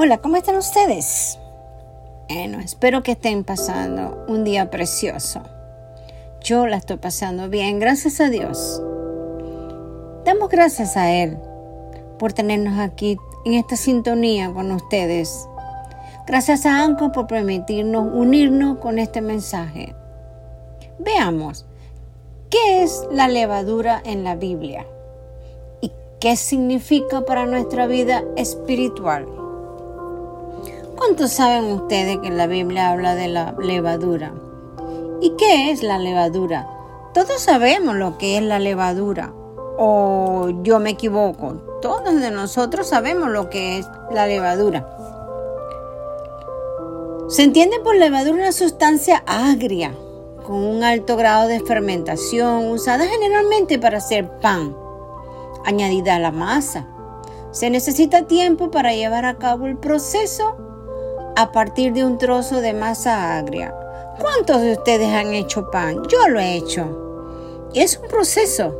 Hola, ¿cómo están ustedes? Bueno, espero que estén pasando un día precioso. Yo la estoy pasando bien, gracias a Dios. Damos gracias a Él por tenernos aquí en esta sintonía con ustedes. Gracias a Anco por permitirnos unirnos con este mensaje. Veamos, ¿qué es la levadura en la Biblia? ¿Y qué significa para nuestra vida espiritual? ¿Cuántos saben ustedes que la Biblia habla de la levadura? ¿Y qué es la levadura? Todos sabemos lo que es la levadura. ¿O yo me equivoco? Todos de nosotros sabemos lo que es la levadura. Se entiende por levadura una sustancia agria, con un alto grado de fermentación, usada generalmente para hacer pan, añadida a la masa. Se necesita tiempo para llevar a cabo el proceso a partir de un trozo de masa agria. ¿Cuántos de ustedes han hecho pan? Yo lo he hecho. Es un proceso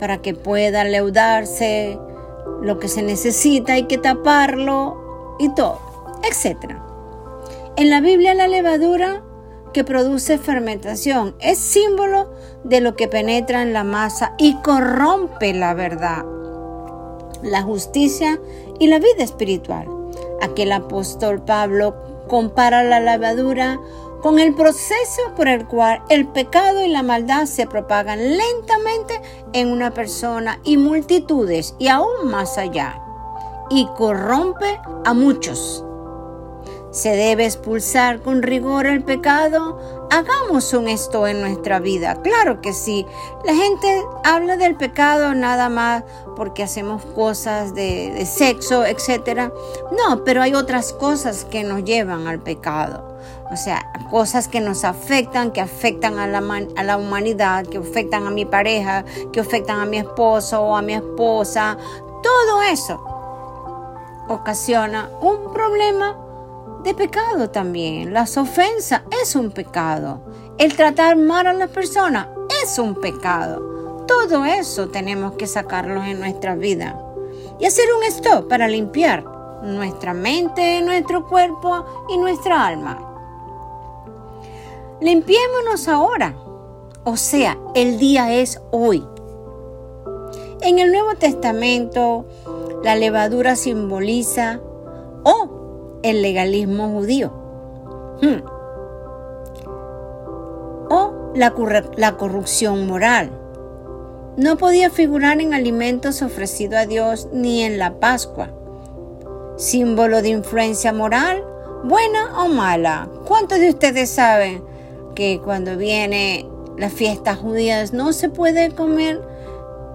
para que pueda leudarse lo que se necesita, hay que taparlo y todo, etc. En la Biblia la levadura que produce fermentación es símbolo de lo que penetra en la masa y corrompe la verdad, la justicia y la vida espiritual. Aquel apóstol Pablo compara la levadura con el proceso por el cual el pecado y la maldad se propagan lentamente en una persona y multitudes y aún más allá, y corrompe a muchos. Se debe expulsar con rigor el pecado. Hagamos un esto en nuestra vida. Claro que sí. La gente habla del pecado nada más porque hacemos cosas de, sexo, etc. No, pero hay otras cosas que nos llevan al pecado. O sea, cosas que nos afectan, que afectan a la, a la humanidad, que afectan a mi pareja, que afectan a mi esposo o a mi esposa. Todo eso ocasiona un problema de pecado también. Las ofensas es un pecado. El tratar mal a las personas es un pecado. Todo eso tenemos que sacarlo en nuestra vida y hacer un stop para limpiar nuestra mente, nuestro cuerpo y nuestra alma. Limpiémonos ahora. O sea, el día es hoy. En el Nuevo Testamento, la levadura simboliza o el legalismo judío. Hmm. O la, la corrupción moral. No podía figurar en alimentos ofrecidos a Dios ni en la Pascua. Símbolo de influencia moral, buena o mala. ¿Cuántos de ustedes saben que cuando viene las fiestas judías no se puede comer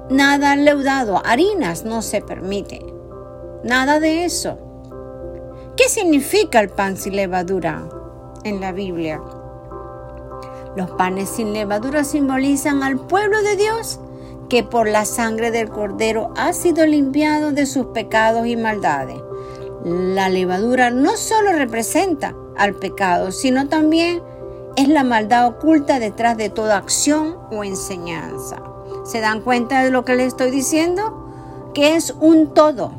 nada leudado, harinas no se permite? Nada de eso. ¿Qué significa el pan sin levadura en la Biblia? Los panes sin levadura simbolizan al pueblo de Dios que por la sangre del cordero ha sido limpiado de sus pecados y maldades. La levadura no solo representa al pecado, sino también es la maldad oculta detrás de toda acción o enseñanza. ¿Se dan cuenta de lo que les estoy diciendo? Que es un todo.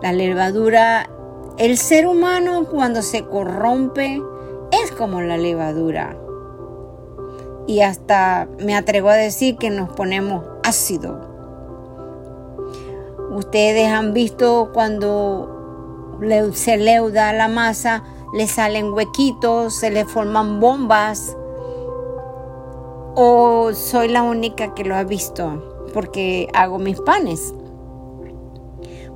La levadura el ser humano cuando se corrompe es como la levadura. Y hasta me atrevo a decir que nos ponemos ácido. Ustedes han visto cuando se leuda la masa, le salen huequitos, se le forman bombas. O soy la única que lo ha visto porque hago mis panes.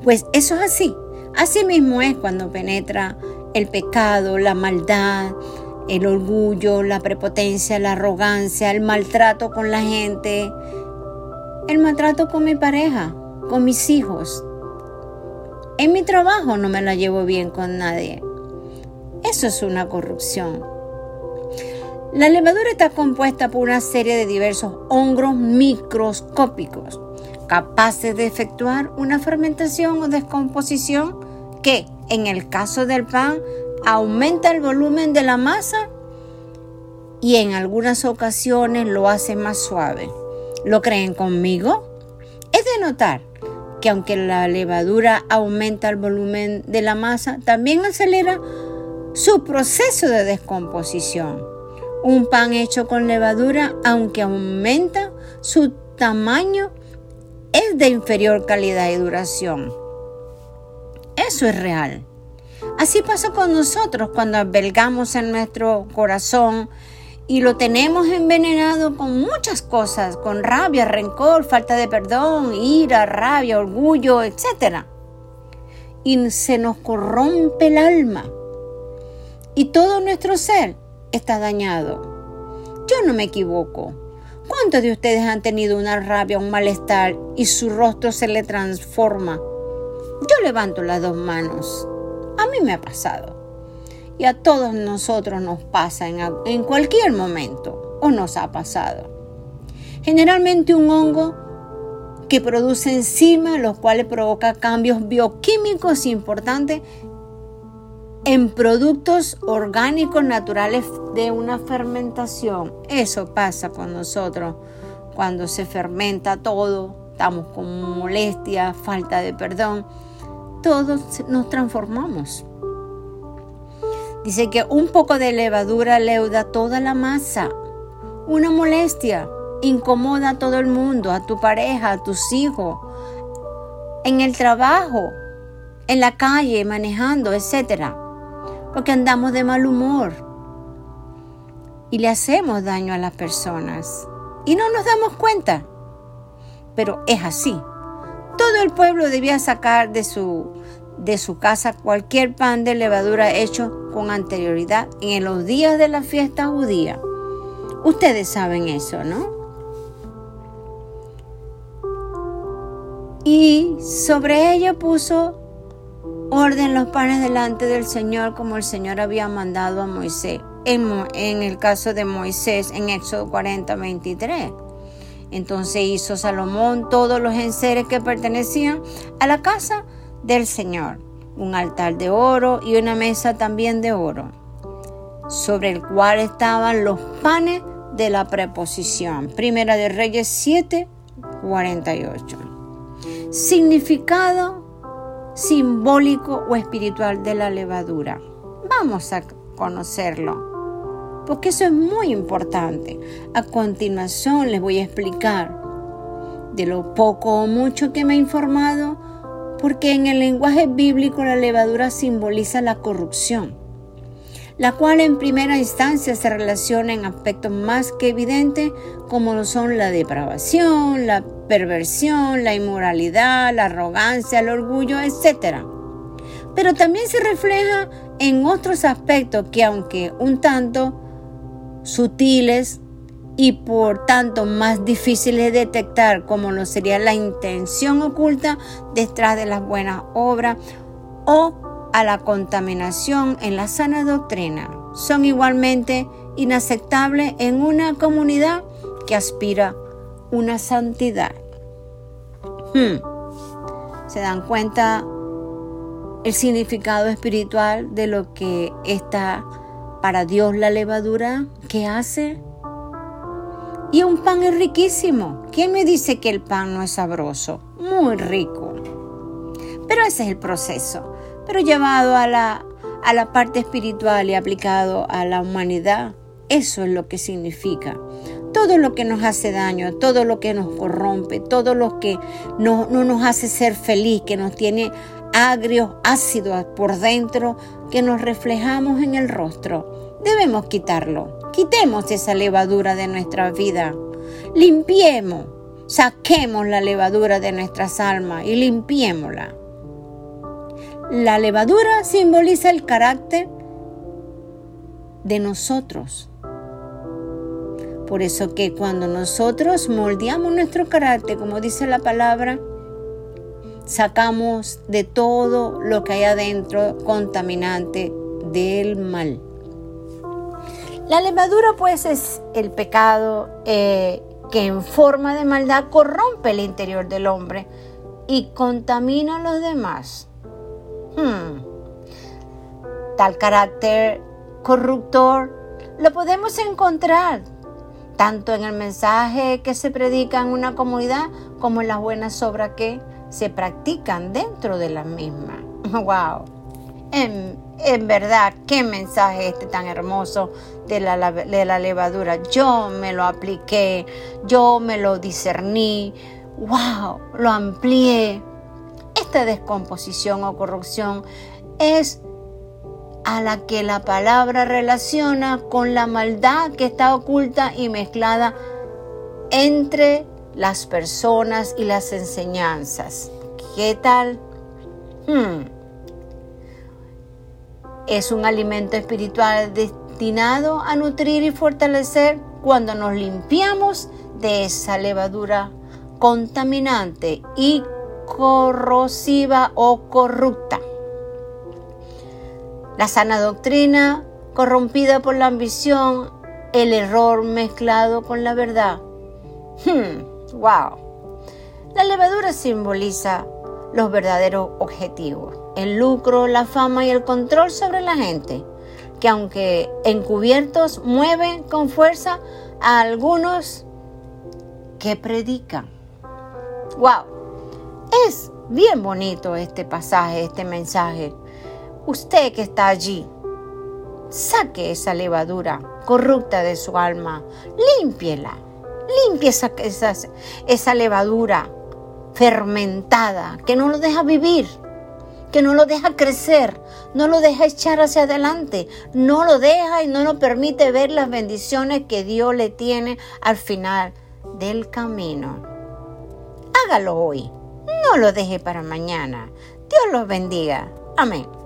Pues eso es así. Así mismo es cuando penetra el pecado, la maldad, el orgullo, la prepotencia, la arrogancia, el maltrato con la gente, el maltrato con mi pareja, con mis hijos. En mi trabajo no me la llevo bien con nadie. Eso es una corrupción. La levadura está compuesta por una serie de diversos hongos microscópicos capaces de efectuar una fermentación o descomposición que, en el caso del pan, aumenta el volumen de la masa y en algunas ocasiones lo hace más suave. ¿Lo creen conmigo? Es de notar que aunque la levadura aumenta el volumen de la masa, también acelera su proceso de descomposición. Un pan hecho con levadura, aunque aumenta su tamaño, es de inferior calidad y duración. Eso es real. Así pasa con nosotros cuando albergamos en nuestro corazón y lo tenemos envenenado con muchas cosas, con rabia, rencor, falta de perdón, ira, rabia, orgullo, etc. Y se nos corrompe el alma y todo nuestro ser está dañado. Yo no me equivoco. ¿Cuántos de ustedes han tenido una rabia, un malestar y su rostro se le transforma? Levanto las dos manos. A mí me ha pasado. Y a todos nosotros nos pasa en, en cualquier momento o nos ha pasado. Generalmente un hongo que produce enzimas, los cuales provoca cambios bioquímicos importantes en productos orgánicos naturales de una fermentación. Eso pasa con nosotros cuando se fermenta todo, estamos con molestia, falta de perdón, todos nos transformamos. Dice que un poco de levadura leuda toda la masa. Una molestia incomoda a todo el mundo, a tu pareja, a tus hijos, en el trabajo, en la calle, manejando, etcétera porque andamos de mal humor y le hacemos daño a las personas y no nos damos cuenta. Pero es así. Todo el pueblo debía sacar de su, de su casa cualquier pan de levadura hecho con anterioridad en los días de la fiesta judía. Ustedes saben eso, ¿no? Y sobre ella puso orden los panes delante del Señor como el Señor había mandado a Moisés. En, el caso de Moisés en Éxodo 40, 23. Entonces hizo Salomón todos los enseres que pertenecían a la casa del Señor, un altar de oro y una mesa también de oro, sobre el cual estaban los panes de la preposición. Primera de Reyes 7, 48. Significado simbólico o espiritual de la levadura. Vamos a conocerlo, porque eso es muy importante. A continuación les voy a explicar de lo poco o mucho que me he informado, porque en el lenguaje bíblico la levadura simboliza la corrupción la cual en primera instancia se relaciona en aspectos más que evidentes como lo son la depravación, la perversión, la inmoralidad, la arrogancia, el orgullo, etc. Pero también se refleja en otros aspectos que aunque un tanto sutiles y por tanto más difíciles de detectar como lo sería la intención oculta detrás de las buenas obras o a la contaminación en la sana doctrina son igualmente inaceptables en una comunidad que aspira una santidad. Hmm. ¿Se dan cuenta el significado espiritual de lo que está para Dios la levadura que hace? Y un pan es riquísimo. ¿Quién me dice que el pan no es sabroso? Muy rico. Pero ese es el proceso pero llevado a la, a la parte espiritual y aplicado a la humanidad, eso es lo que significa. Todo lo que nos hace daño, todo lo que nos corrompe, todo lo que no, no nos hace ser feliz, que nos tiene agrios, ácidos por dentro, que nos reflejamos en el rostro. Debemos quitarlo. Quitemos esa levadura de nuestra vida. Limpiemos, saquemos la levadura de nuestras almas y limpiémosla. La levadura simboliza el carácter de nosotros. Por eso que cuando nosotros moldeamos nuestro carácter, como dice la palabra, sacamos de todo lo que hay adentro contaminante del mal. La levadura pues es el pecado eh, que en forma de maldad corrompe el interior del hombre y contamina a los demás. Hmm. Tal carácter corruptor lo podemos encontrar tanto en el mensaje que se predica en una comunidad como en las buenas obras que se practican dentro de la misma. ¡Wow! En, en verdad, qué mensaje este tan hermoso de la, de la levadura. Yo me lo apliqué, yo me lo discerní, wow, lo amplié. Esta descomposición o corrupción es a la que la palabra relaciona con la maldad que está oculta y mezclada entre las personas y las enseñanzas. ¿Qué tal? Hmm. Es un alimento espiritual destinado a nutrir y fortalecer cuando nos limpiamos de esa levadura contaminante y corrosiva o corrupta. La sana doctrina corrompida por la ambición, el error mezclado con la verdad. Hmm, wow. La levadura simboliza los verdaderos objetivos, el lucro, la fama y el control sobre la gente, que aunque encubiertos mueven con fuerza a algunos que predican. ¡Wow! Es bien bonito este pasaje, este mensaje. Usted que está allí, saque esa levadura corrupta de su alma, límpiela, limpie esa, esa, esa levadura fermentada que no lo deja vivir, que no lo deja crecer, no lo deja echar hacia adelante, no lo deja y no lo permite ver las bendiciones que Dios le tiene al final del camino. Hágalo hoy, no lo deje para mañana. Dios los bendiga. Amén.